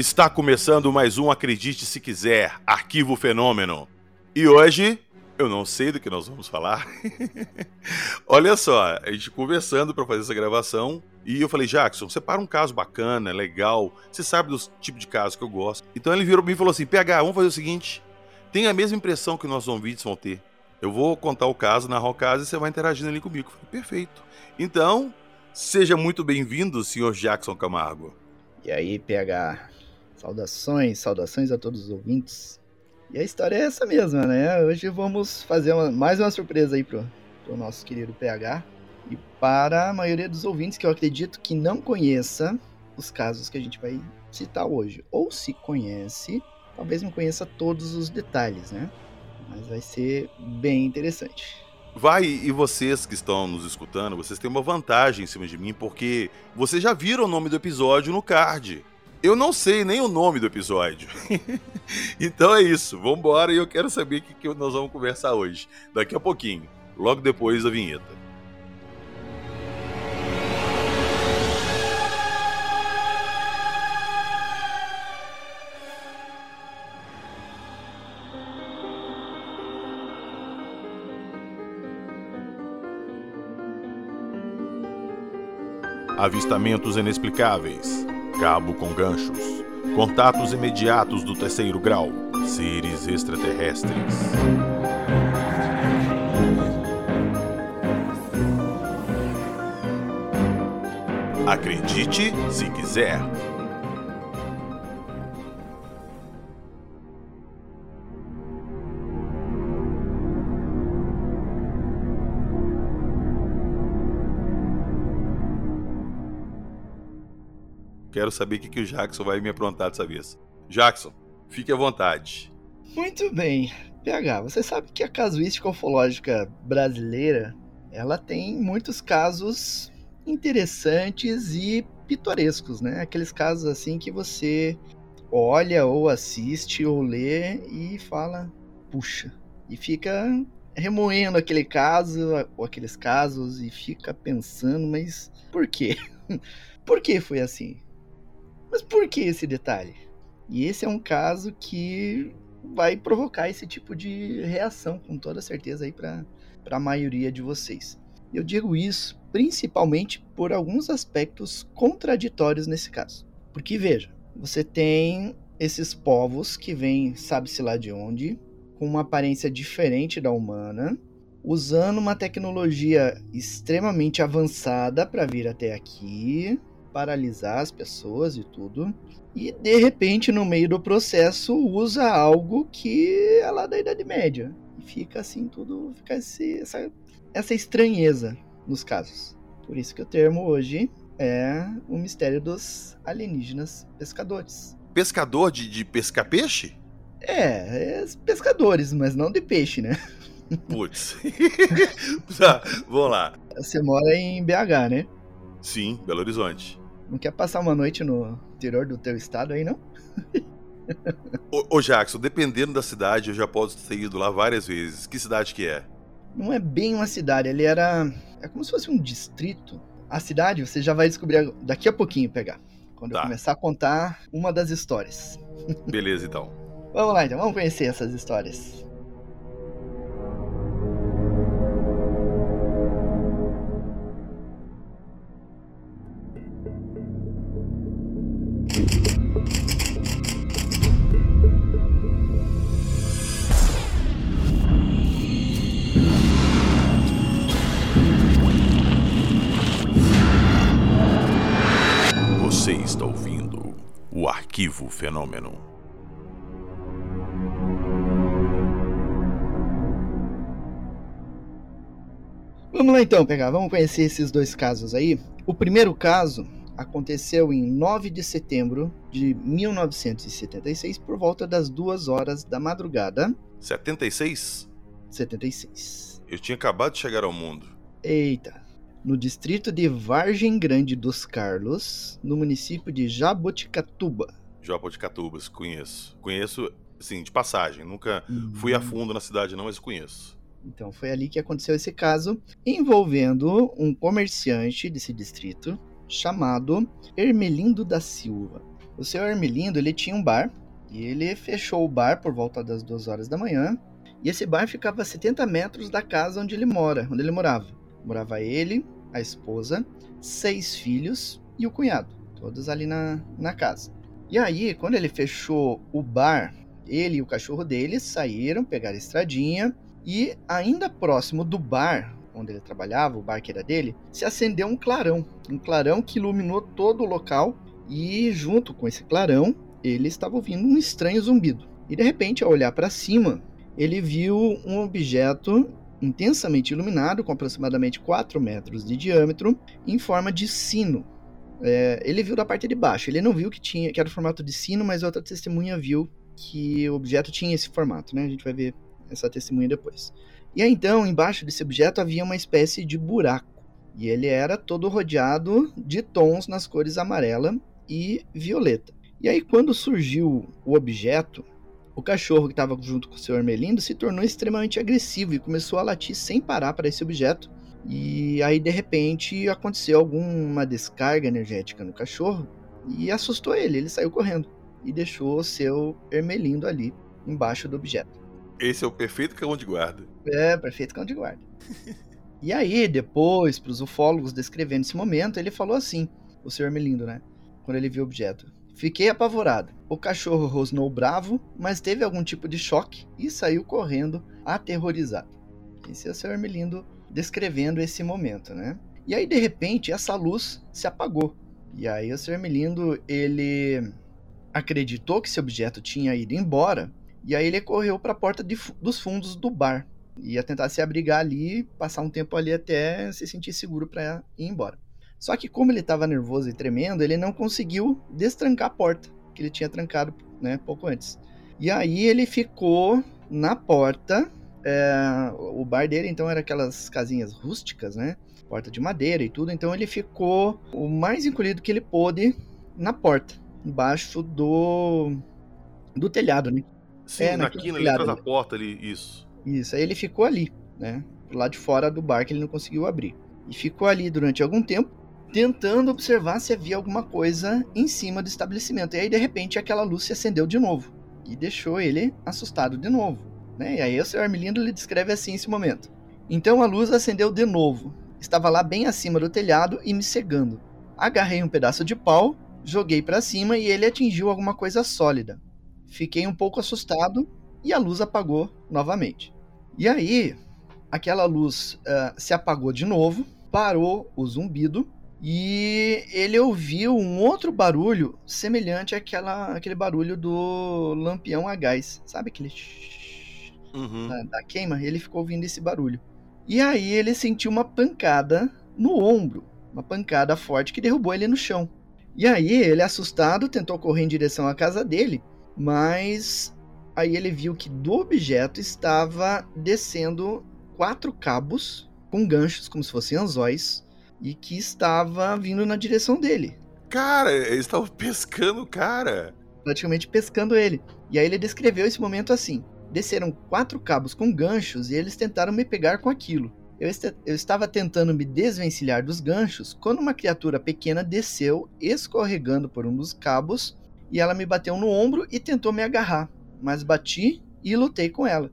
Está começando mais um Acredite Se Quiser, Arquivo Fenômeno. E hoje, eu não sei do que nós vamos falar. Olha só, a gente conversando para fazer essa gravação, e eu falei, Jackson, separa um caso bacana, legal, você sabe dos tipos de casos que eu gosto. Então ele virou para mim e falou assim, PH, vamos fazer o seguinte, tem a mesma impressão que nossos ouvintes vão ter. Eu vou contar o caso, narrar o caso e você vai interagindo ali comigo. Falei, perfeito. Então, seja muito bem-vindo, senhor Jackson Camargo. E aí, PH? Saudações, saudações a todos os ouvintes. E a história é essa mesma, né? Hoje vamos fazer uma, mais uma surpresa aí pro, pro nosso querido PH. E para a maioria dos ouvintes que eu acredito que não conheça os casos que a gente vai citar hoje. Ou se conhece, talvez não conheça todos os detalhes, né? Mas vai ser bem interessante. Vai, e vocês que estão nos escutando, vocês têm uma vantagem em cima de mim, porque vocês já viram o nome do episódio no card. Eu não sei nem o nome do episódio. então é isso, vambora e eu quero saber o que, que nós vamos conversar hoje. Daqui a pouquinho, logo depois da vinheta. Avistamentos inexplicáveis, cabo com ganchos, contatos imediatos do terceiro grau, seres extraterrestres. Acredite se quiser. Quero saber o que, que o Jackson vai me aprontar dessa vez. Jackson, fique à vontade. Muito bem. PH, você sabe que a casuística ufológica brasileira, ela tem muitos casos interessantes e pitorescos, né? Aqueles casos assim que você olha ou assiste ou lê e fala, puxa, e fica remoendo aquele caso ou aqueles casos e fica pensando, mas por quê? por que foi assim? Mas por que esse detalhe? E esse é um caso que vai provocar esse tipo de reação, com toda certeza, aí para a maioria de vocês. Eu digo isso principalmente por alguns aspectos contraditórios nesse caso. Porque, veja, você tem esses povos que vêm, sabe-se lá de onde, com uma aparência diferente da humana, usando uma tecnologia extremamente avançada para vir até aqui, paralisar as pessoas e tudo. E de repente, no meio do processo, usa algo que é lá da Idade Média. E fica assim, tudo. Fica esse, essa, essa estranheza nos casos. Por isso que o termo hoje é o mistério dos alienígenas pescadores. Pescador de, de pescar peixe? É, é pescadores, mas não de peixe, né? Putz. tá, vamos lá. Você mora em BH, né? Sim, Belo Horizonte. Não quer passar uma noite no interior do teu estado aí, não? ô, ô, Jackson, dependendo da cidade, eu já posso ter ido lá várias vezes. Que cidade que é? Não é bem uma cidade, ele era. É como se fosse um distrito. A cidade você já vai descobrir daqui a pouquinho pegar. Quando tá. eu começar a contar uma das histórias. Beleza, então. vamos lá, então, vamos conhecer essas histórias. Fenômeno. Vamos lá então, pegar, vamos conhecer esses dois casos aí. O primeiro caso aconteceu em 9 de setembro de 1976, por volta das 2 horas da madrugada. 76? 76. Eu tinha acabado de chegar ao mundo. Eita no distrito de Vargem Grande dos Carlos, no município de Jaboticatuba. Jaboticatubas, conheço. Conheço, assim, de passagem. Nunca uhum. fui a fundo na cidade, não, mas conheço. Então foi ali que aconteceu esse caso, envolvendo um comerciante desse distrito chamado Hermelindo da Silva. O senhor Hermelindo, ele tinha um bar, e ele fechou o bar por volta das duas horas da manhã, e esse bar ficava a 70 metros da casa onde ele mora, onde ele morava. Morava ele, a esposa, seis filhos e o cunhado, todos ali na, na casa. E aí, quando ele fechou o bar, ele e o cachorro dele saíram, pegaram a estradinha e ainda próximo do bar onde ele trabalhava, o bar que era dele, se acendeu um clarão, um clarão que iluminou todo o local e junto com esse clarão, ele estava ouvindo um estranho zumbido. E de repente, ao olhar para cima, ele viu um objeto intensamente iluminado, com aproximadamente 4 metros de diâmetro, em forma de sino. É, ele viu da parte de baixo, ele não viu que tinha que era o formato de sino, mas outra testemunha viu que o objeto tinha esse formato, né? A gente vai ver essa testemunha depois. E aí, então, embaixo desse objeto havia uma espécie de buraco. E ele era todo rodeado de tons nas cores amarela e violeta. E aí, quando surgiu o objeto, o cachorro que estava junto com o seu Ermelindo se tornou extremamente agressivo e começou a latir sem parar para esse objeto. E aí, de repente, aconteceu alguma descarga energética no cachorro e assustou ele. Ele saiu correndo e deixou o seu Ermelindo ali embaixo do objeto. Esse é o perfeito cão de guarda. É, perfeito cão de guarda. e aí, depois, para os ufólogos descrevendo esse momento, ele falou assim: o senhor Ermelindo, né? Quando ele viu o objeto. Fiquei apavorado. O cachorro rosnou bravo, mas teve algum tipo de choque e saiu correndo, aterrorizado. Esse é o seu Ermelindo descrevendo esse momento, né? E aí, de repente, essa luz se apagou. E aí, o seu Ermelindo, ele acreditou que esse objeto tinha ido embora e aí ele correu para a porta de, dos fundos do bar. Ia tentar se abrigar ali, passar um tempo ali até se sentir seguro para ir embora. Só que como ele estava nervoso e tremendo, ele não conseguiu destrancar a porta, que ele tinha trancado né, pouco antes. E aí ele ficou na porta. É, o bar dele então era aquelas casinhas rústicas, né? Porta de madeira e tudo. Então ele ficou o mais encolhido que ele pôde na porta, embaixo do do telhado, né? Sim, é, na quina ali atrás da porta ali, isso. Isso, aí ele ficou ali, né? Lá de fora do bar que ele não conseguiu abrir. E ficou ali durante algum tempo, tentando observar se havia alguma coisa em cima do estabelecimento. E aí, de repente, aquela luz se acendeu de novo. E deixou ele assustado de novo. Né? E aí o Sr. Armilindo lhe descreve assim esse momento. Então a luz acendeu de novo. Estava lá bem acima do telhado e me cegando. Agarrei um pedaço de pau, joguei para cima e ele atingiu alguma coisa sólida. Fiquei um pouco assustado e a luz apagou novamente. E aí, aquela luz uh, se apagou de novo, parou o zumbido e ele ouviu um outro barulho semelhante àquela, àquele barulho do lampião a gás. Sabe aquele uhum. da, da queima? Ele ficou ouvindo esse barulho. E aí ele sentiu uma pancada no ombro, uma pancada forte que derrubou ele no chão. E aí ele, assustado, tentou correr em direção à casa dele mas aí ele viu que do objeto estava descendo quatro cabos com ganchos, como se fossem anzóis, e que estava vindo na direção dele. Cara, eles estavam pescando o cara. Praticamente pescando ele. E aí ele descreveu esse momento assim: desceram quatro cabos com ganchos e eles tentaram me pegar com aquilo. Eu, est eu estava tentando me desvencilhar dos ganchos quando uma criatura pequena desceu, escorregando por um dos cabos e ela me bateu no ombro e tentou me agarrar, mas bati e lutei com ela.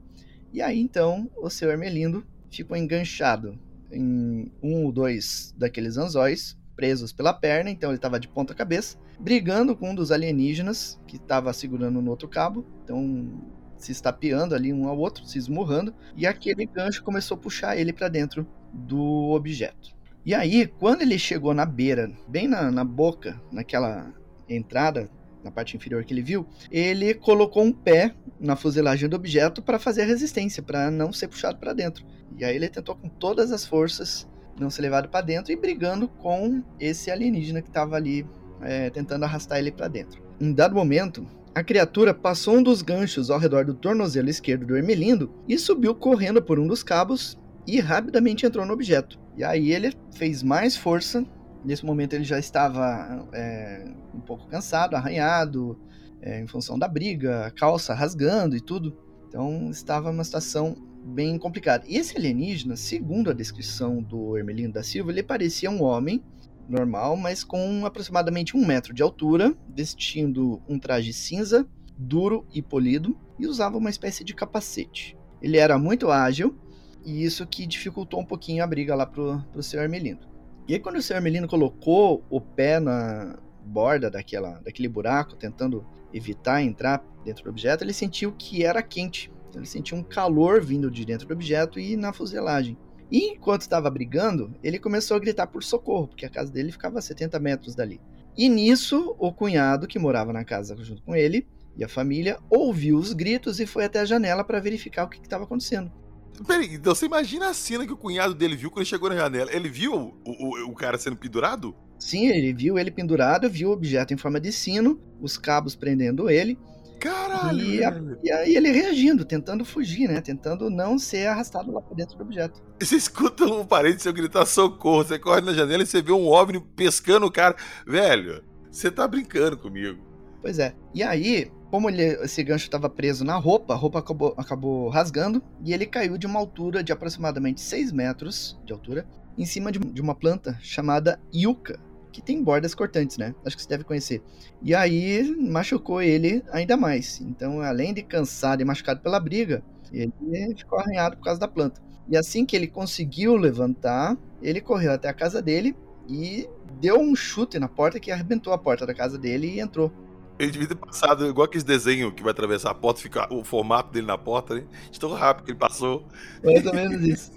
E aí então o seu Ermelindo ficou enganchado em um ou dois daqueles anzóis, presos pela perna, então ele estava de ponta cabeça, brigando com um dos alienígenas que estava segurando no outro cabo, então se estapeando ali um ao outro, se esmurrando, e aquele gancho começou a puxar ele para dentro do objeto. E aí, quando ele chegou na beira, bem na, na boca, naquela entrada na parte inferior que ele viu, ele colocou um pé na fuselagem do objeto para fazer a resistência, para não ser puxado para dentro. E aí ele tentou com todas as forças não ser levado para dentro e brigando com esse alienígena que estava ali é, tentando arrastar ele para dentro. Em dado momento, a criatura passou um dos ganchos ao redor do tornozelo esquerdo do Ermelindo e subiu correndo por um dos cabos e rapidamente entrou no objeto. E aí ele fez mais força Nesse momento ele já estava é, um pouco cansado, arranhado, é, em função da briga, calça rasgando e tudo. Então estava uma situação bem complicada. E esse alienígena, segundo a descrição do Hermelino da Silva, ele parecia um homem normal, mas com aproximadamente um metro de altura, vestindo um traje cinza, duro e polido, e usava uma espécie de capacete. Ele era muito ágil, e isso que dificultou um pouquinho a briga lá pro, pro seu Hermelino. E aí, quando o seu Hermelino colocou o pé na borda daquela, daquele buraco, tentando evitar entrar dentro do objeto, ele sentiu que era quente. Então, ele sentiu um calor vindo de dentro do objeto e na fuselagem. E enquanto estava brigando, ele começou a gritar por socorro, porque a casa dele ficava a 70 metros dali. E nisso, o cunhado que morava na casa junto com ele e a família ouviu os gritos e foi até a janela para verificar o que estava acontecendo. Peraí, então você imagina a cena que o cunhado dele viu quando ele chegou na janela? Ele viu o, o, o cara sendo pendurado? Sim, ele viu ele pendurado, viu o objeto em forma de sino, os cabos prendendo ele. Caralho! E, a, e aí ele reagindo, tentando fugir, né? Tentando não ser arrastado lá pra dentro do objeto. Você escuta um parente seu gritar socorro, você corre na janela e você vê um OVNI pescando o cara. Velho, você tá brincando comigo. Pois é. E aí, como ele, esse gancho estava preso na roupa, a roupa acabou, acabou rasgando e ele caiu de uma altura de aproximadamente 6 metros de altura em cima de, de uma planta chamada yucca, que tem bordas cortantes, né? Acho que você deve conhecer. E aí machucou ele ainda mais. Então, além de cansado e machucado pela briga, ele ficou arranhado por causa da planta. E assim que ele conseguiu levantar, ele correu até a casa dele e deu um chute na porta que arrebentou a porta da casa dele e entrou. Ele devia ter passado igual aqueles desenhos que vai atravessar a porta, fica o formato dele na porta, né? De tão rápido que ele passou. Mais ou menos isso.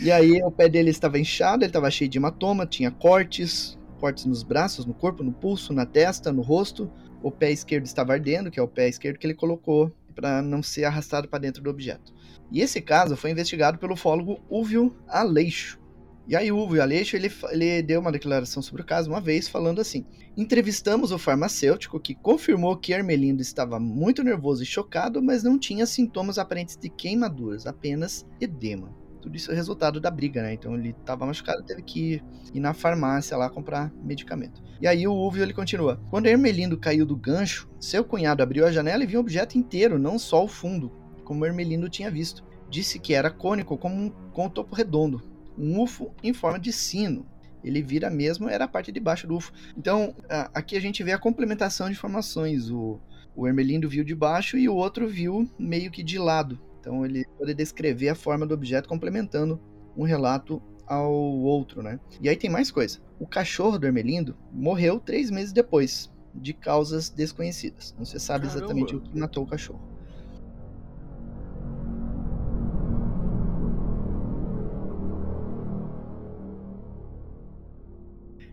E aí o pé dele estava inchado, ele estava cheio de hematoma, tinha cortes, cortes nos braços, no corpo, no pulso, na testa, no rosto. O pé esquerdo estava ardendo, que é o pé esquerdo que ele colocou para não ser arrastado para dentro do objeto. E esse caso foi investigado pelo ufólogo Úvio Aleixo. E aí Uvo Aleixo, ele, ele deu uma declaração sobre o caso uma vez, falando assim, entrevistamos o farmacêutico que confirmou que Ermelindo estava muito nervoso e chocado, mas não tinha sintomas aparentes de queimaduras, apenas edema. Tudo isso é resultado da briga, né? Então ele estava machucado, teve que ir na farmácia lá comprar medicamento. E aí o Uvo ele continua. Quando Ermelindo caiu do gancho, seu cunhado abriu a janela e viu o objeto inteiro, não só o fundo, como Ermelindo tinha visto. Disse que era cônico como um, com o topo redondo, um UFO em forma de sino. Ele vira mesmo, era a parte de baixo do UFO. Então, aqui a gente vê a complementação de informações. O, o Hermelindo viu de baixo e o outro viu meio que de lado. Então, ele pode descrever a forma do objeto complementando um relato ao outro, né? E aí tem mais coisa. O cachorro do Hermelindo morreu três meses depois, de causas desconhecidas. Não se sabe Caramba. exatamente o que matou o cachorro.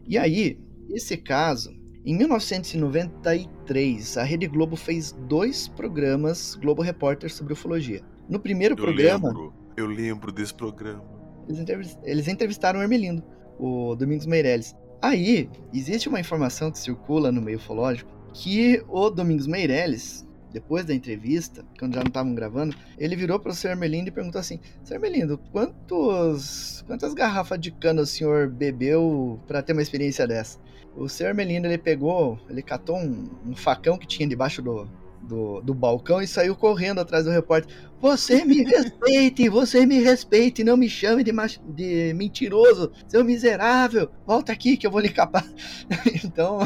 E aí, esse caso, em 1993, a Rede Globo fez dois programas Globo Repórter sobre ufologia. No primeiro eu programa. Lembro, eu lembro desse programa. Eles, entrevistaram o Hermelindo, o Domingos Meirelles. Aí, existe uma informação que circula no meio ufológico que o Domingos Meirelles depois da entrevista, quando já não estavam gravando, ele virou para o Sr. Ermelindo e perguntou assim: Sr. Ermelindo, quantos, quantas garrafas de cana o senhor bebeu para ter uma experiência dessa? O Sr. Ermelindo, ele pegou, ele catou um, um facão que tinha debaixo do, do, do, balcão e saiu correndo atrás do repórter. Você me respeite, você me respeite, não me chame de, de mentiroso, seu miserável. Volta aqui que eu vou lhe capar. então,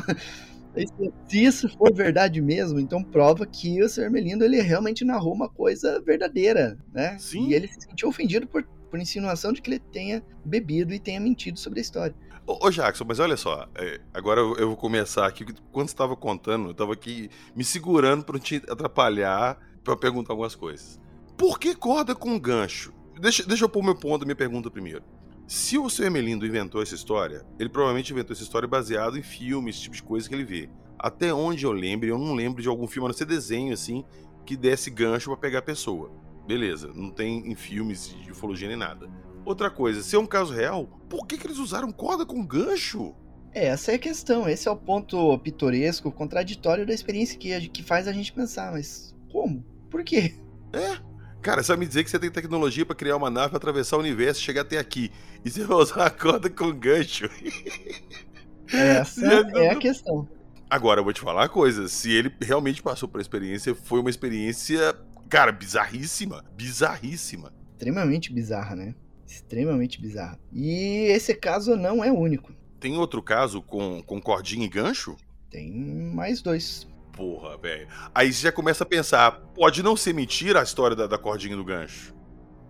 se isso for verdade mesmo, então prova que o Sr. Melindo ele realmente narrou uma coisa verdadeira, né? Sim. E ele se sentiu ofendido por, por insinuação de que ele tenha bebido e tenha mentido sobre a história. Ô, ô Jackson, mas olha só, é, agora eu, eu, vou começar aqui. Quando você estava contando, eu estava aqui me segurando para não te atrapalhar para perguntar algumas coisas. Por que corda com gancho? Deixa, deixa eu pôr meu ponto, minha pergunta primeiro. Se o seu Emelindo inventou essa história, ele provavelmente inventou essa história baseado em filmes, esse tipo de coisa que ele vê. Até onde eu lembro, eu não lembro de algum filme, a não ser desenho assim, que desse gancho para pegar a pessoa. Beleza, não tem em filmes de ufologia nem nada. Outra coisa, se é um caso real, por que, que eles usaram corda com gancho? É, essa é a questão, esse é o ponto pitoresco, contraditório da experiência que, que faz a gente pensar, mas como? Por quê? É, Cara, vai me dizer que você tem tecnologia para criar uma nave pra atravessar o universo e chegar até aqui. E você vai usar a corda com gancho. Essa é a questão. Agora, eu vou te falar uma coisa. Se ele realmente passou por experiência, foi uma experiência, cara, bizarríssima. Bizarríssima. Extremamente bizarra, né? Extremamente bizarra. E esse caso não é único. Tem outro caso com, com cordinha e gancho? Tem mais dois. Porra, velho. Aí você já começa a pensar, pode não ser mentira a história da, da cordinha e do gancho.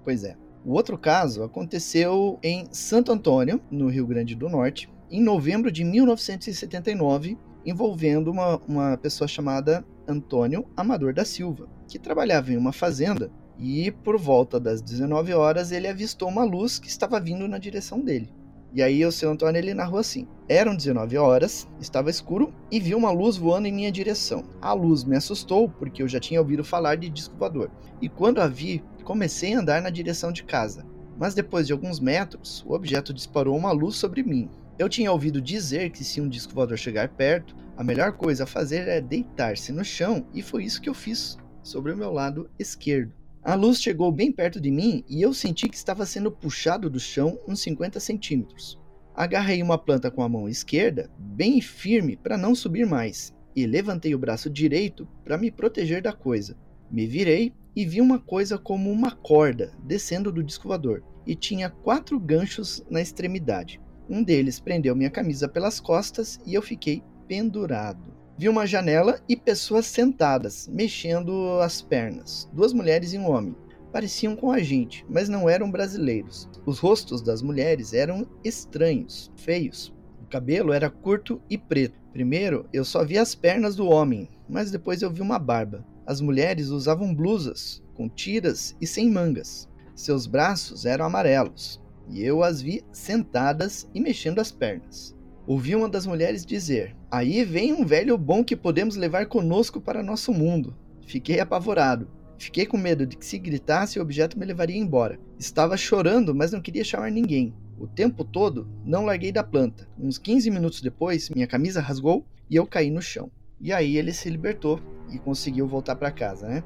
Pois é. O outro caso aconteceu em Santo Antônio, no Rio Grande do Norte, em novembro de 1979, envolvendo uma, uma pessoa chamada Antônio Amador da Silva, que trabalhava em uma fazenda e por volta das 19 horas ele avistou uma luz que estava vindo na direção dele. E aí o seu Antônio ele narrou assim: Eram 19 horas, estava escuro e vi uma luz voando em minha direção. A luz me assustou porque eu já tinha ouvido falar de disco voador. E quando a vi, comecei a andar na direção de casa. Mas depois de alguns metros, o objeto disparou uma luz sobre mim. Eu tinha ouvido dizer que se um disco voador chegar perto, a melhor coisa a fazer é deitar-se no chão, e foi isso que eu fiz, sobre o meu lado esquerdo. A luz chegou bem perto de mim e eu senti que estava sendo puxado do chão uns 50 centímetros. Agarrei uma planta com a mão esquerda, bem firme para não subir mais, e levantei o braço direito para me proteger da coisa. Me virei e vi uma coisa como uma corda descendo do disco voador, e tinha quatro ganchos na extremidade. Um deles prendeu minha camisa pelas costas e eu fiquei pendurado. Vi uma janela e pessoas sentadas, mexendo as pernas. Duas mulheres e um homem. Pareciam com a gente, mas não eram brasileiros. Os rostos das mulheres eram estranhos, feios. O cabelo era curto e preto. Primeiro eu só vi as pernas do homem, mas depois eu vi uma barba. As mulheres usavam blusas, com tiras e sem mangas. Seus braços eram amarelos, e eu as vi sentadas e mexendo as pernas. Ouvi uma das mulheres dizer: Aí vem um velho bom que podemos levar conosco para nosso mundo. Fiquei apavorado. Fiquei com medo de que se gritasse o objeto me levaria embora. Estava chorando, mas não queria chamar ninguém. O tempo todo não larguei da planta. Uns 15 minutos depois, minha camisa rasgou e eu caí no chão. E aí ele se libertou e conseguiu voltar para casa, né?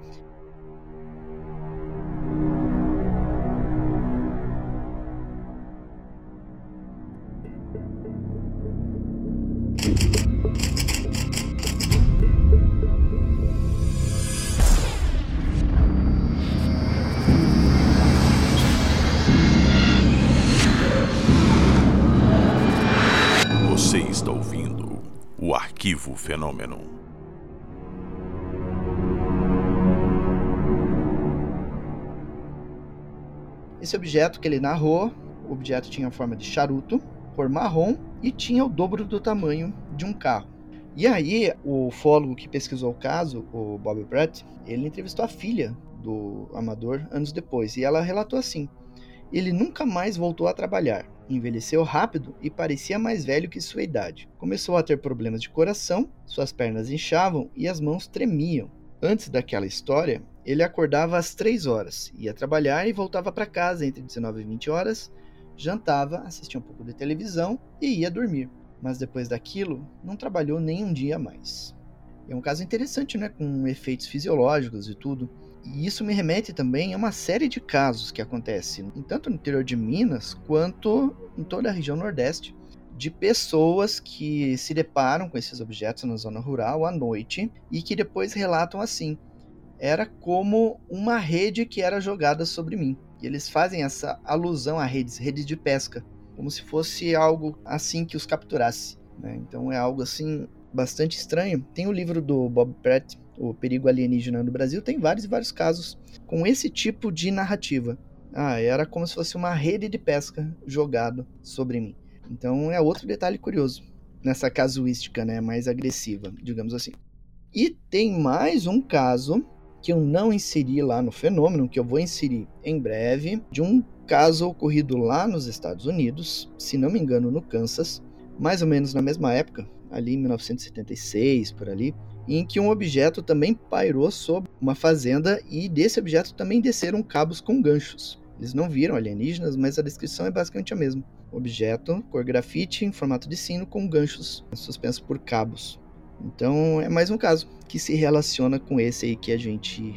Arquivo fenômeno. Esse objeto que ele narrou, o objeto tinha a forma de charuto, cor marrom e tinha o dobro do tamanho de um carro. E aí, o ufólogo que pesquisou o caso, o Bob Brett, ele entrevistou a filha do amador anos depois e ela relatou assim: ele nunca mais voltou a trabalhar. Envelheceu rápido e parecia mais velho que sua idade. Começou a ter problemas de coração, suas pernas inchavam e as mãos tremiam. Antes daquela história, ele acordava às 3 horas, ia trabalhar e voltava para casa entre 19 e 20 horas, jantava, assistia um pouco de televisão e ia dormir. Mas depois daquilo, não trabalhou nem um dia mais. É um caso interessante, né, com efeitos fisiológicos e tudo. E isso me remete também a uma série de casos que acontecem, tanto no interior de Minas quanto em toda a região Nordeste, de pessoas que se deparam com esses objetos na zona rural à noite e que depois relatam assim: era como uma rede que era jogada sobre mim. E eles fazem essa alusão a redes, redes de pesca, como se fosse algo assim que os capturasse. Né? Então é algo assim bastante estranho. Tem o livro do Bob Pratt, O Perigo Alienígena no Brasil, tem vários e vários casos com esse tipo de narrativa. Ah, era como se fosse uma rede de pesca jogado sobre mim. Então é outro detalhe curioso nessa casuística, né, mais agressiva, digamos assim. E tem mais um caso que eu não inseri lá no fenômeno, que eu vou inserir em breve, de um caso ocorrido lá nos Estados Unidos, se não me engano, no Kansas, mais ou menos na mesma época, ali em 1976, por ali, em que um objeto também pairou sobre uma fazenda e desse objeto também desceram cabos com ganchos. Eles não viram alienígenas, mas a descrição é basicamente a mesma. Objeto, cor grafite, em formato de sino, com ganchos suspensos por cabos. Então é mais um caso que se relaciona com esse aí que a gente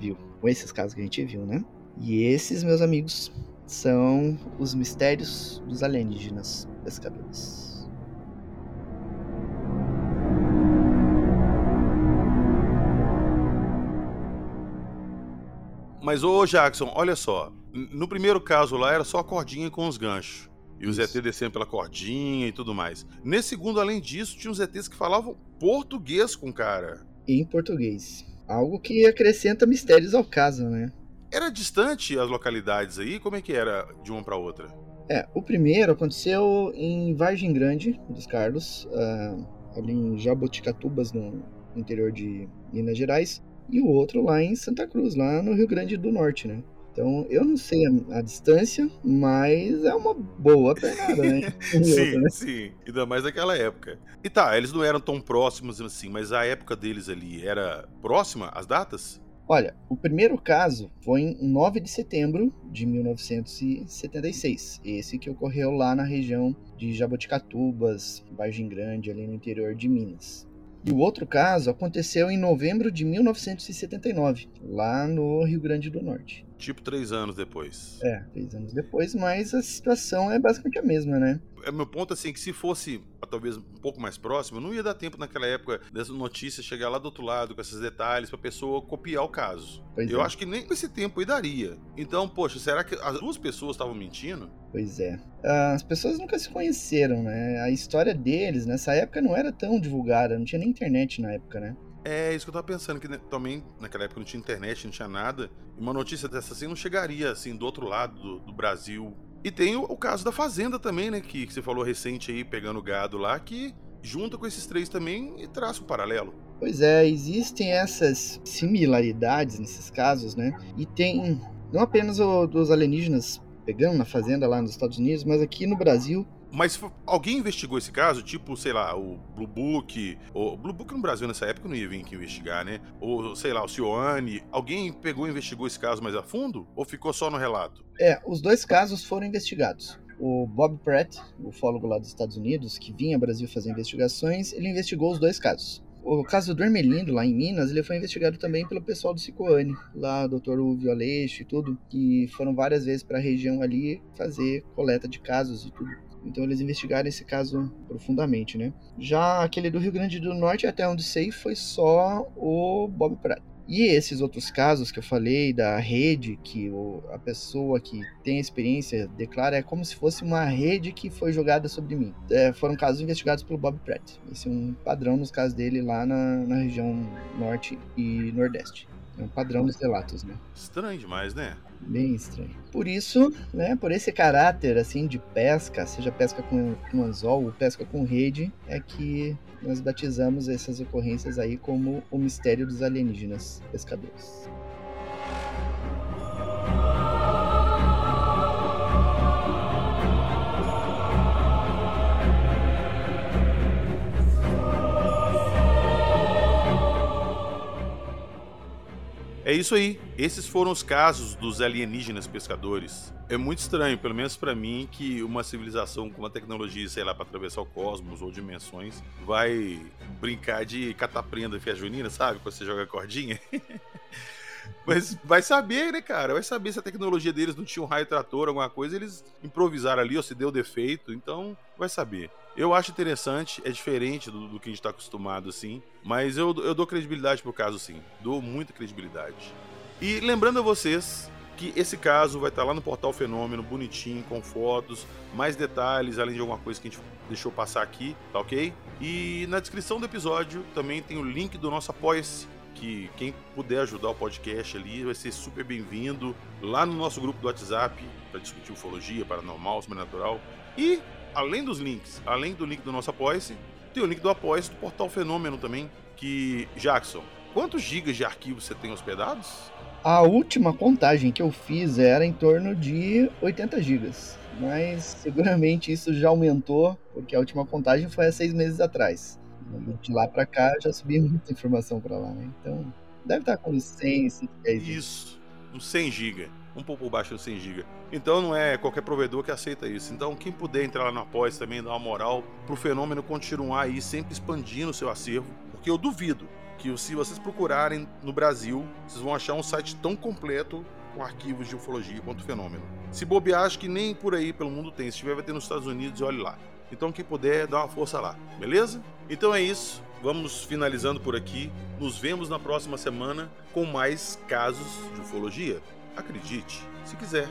viu. Com esses casos que a gente viu, né? E esses, meus amigos, são os mistérios dos alienígenas pescadores. Mas, ô Jackson, olha só. No primeiro caso lá era só a cordinha com os ganchos. E os ET descendo pela cordinha e tudo mais. Nesse segundo, além disso, tinha os ETs que falavam português com o cara. Em português. Algo que acrescenta mistérios ao caso, né? Era distante as localidades aí? Como é que era de uma para outra? É, o primeiro aconteceu em Vargem Grande dos Carlos, uh, ali em Jaboticatubas, no interior de Minas Gerais, e o outro lá em Santa Cruz, lá no Rio Grande do Norte, né? Então, eu não sei a, a, distância, mas é uma boa pegada, né? sim, né? sim. Ainda mais naquela época. E tá, eles não eram tão próximos assim, mas a época deles ali era próxima, as datas? Olha, o primeiro caso foi em 9 de setembro de 1976. Esse que ocorreu lá na região de Jaboticatubas, Vargem Grande, ali no interior de Minas. E o outro caso aconteceu em novembro de 1979, lá no Rio Grande do Norte. Tipo três anos depois. É, três anos depois, mas a situação é basicamente a mesma, né? É meu ponto assim que se fosse talvez um pouco mais próximo, não ia dar tempo naquela época dessa notícia chegar lá do outro lado com esses detalhes para a pessoa copiar o caso. Pois Eu é. acho que nem com esse tempo aí daria. Então, poxa, será que as duas pessoas estavam mentindo? Pois é. As pessoas nunca se conheceram, né? A história deles nessa época não era tão divulgada, não tinha nem internet na época, né? É isso que eu tava pensando, que também naquela época não tinha internet, não tinha nada. E uma notícia dessa assim não chegaria assim do outro lado do, do Brasil e tem o, o, caso da Fazenda também, né? Que, que você falou recente aí, pegando gado lá, que junta com esses três também e traça um paralelo. Pois é, existem essas similaridades nesses casos, né? E tem não apenas o dos alienígenas pegando na fazenda lá nos Estados Unidos, mas aqui no Brasil mas alguém investigou esse caso, tipo, sei lá, o Blue Book, o Blue Book no Brasil nessa época não ia vir aqui investigar, né? Ou, sei lá, o Cioane. Alguém pegou e investigou esse caso mais a fundo? Ou ficou só no relato? É, os dois casos foram investigados. O Bob Pratt, o ufólogo lá dos Estados Unidos, que vinha ao Brasil fazer investigações, ele investigou os dois casos. O caso do Ermelindo, lá em Minas, ele foi investigado também pelo pessoal do Cicoane, lá, o Dr. Uvio Aleixo e tudo, que foram várias vezes para a região ali fazer coleta de casos e tudo. Então eles investigaram esse caso profundamente, né? Já aquele do Rio Grande do Norte, até onde sei, foi só o Bob Pratt. E esses outros casos que eu falei da rede, que o, a pessoa que tem experiência declara, é como se fosse uma rede que foi jogada sobre mim. É, foram casos investigados pelo Bob Pratt. Esse é um padrão nos casos dele lá na, na região norte e nordeste. É um padrão dos relatos, né? Estranho demais, né? Bem estranho. Por isso, né, por esse caráter assim de pesca, seja pesca com, com anzol ou pesca com rede, é que nós batizamos essas ocorrências aí como o mistério dos alienígenas pescadores. É isso aí. Esses foram os casos dos alienígenas pescadores. É muito estranho, pelo menos para mim, que uma civilização com uma tecnologia, sei lá, para atravessar o cosmos ou dimensões, vai brincar de cataprenda fia junina, sabe? Quando você joga cordinha. Mas vai saber, né, cara? Vai saber se a tecnologia deles não tinha um raio trator, alguma coisa, eles improvisaram ali ou se deu defeito, então vai saber. Eu acho interessante, é diferente do, do que a gente está acostumado, assim. Mas eu, eu dou credibilidade pro caso, sim. Dou muita credibilidade. E lembrando a vocês que esse caso vai estar tá lá no portal Fenômeno, bonitinho, com fotos, mais detalhes, além de alguma coisa que a gente deixou passar aqui, tá ok? E na descrição do episódio também tem o link do nosso Apoia-se, que quem puder ajudar o podcast ali vai ser super bem-vindo. Lá no nosso grupo do WhatsApp, para discutir ufologia, paranormal, sobrenatural. E além dos links, além do link do nosso Apoia-se, tem o link do Apoia-se do Portal Fenômeno também, que, Jackson, quantos gigas de arquivos você tem hospedados? A última contagem que eu fiz era em torno de 80 gigas, mas seguramente isso já aumentou, porque a última contagem foi há seis meses atrás. De lá para cá já subi muita informação para lá, né? Então deve estar com uns 100, 110 Isso, uns 100 gigas um pouco abaixo de 100 GB. Então não é qualquer provedor que aceita isso. Então quem puder entrar lá no Apoia também dar uma moral pro fenômeno continuar aí sempre expandindo o seu acervo, porque eu duvido que se vocês procurarem no Brasil, vocês vão achar um site tão completo com arquivos de ufologia quanto o fenômeno. Se bobear, acho que nem por aí pelo mundo tem. Se tiver, vai ter nos Estados Unidos, olhe lá. Então quem puder, dá uma força lá, beleza? Então é isso. Vamos finalizando por aqui. Nos vemos na próxima semana com mais casos de ufologia. Acredite, se quiser.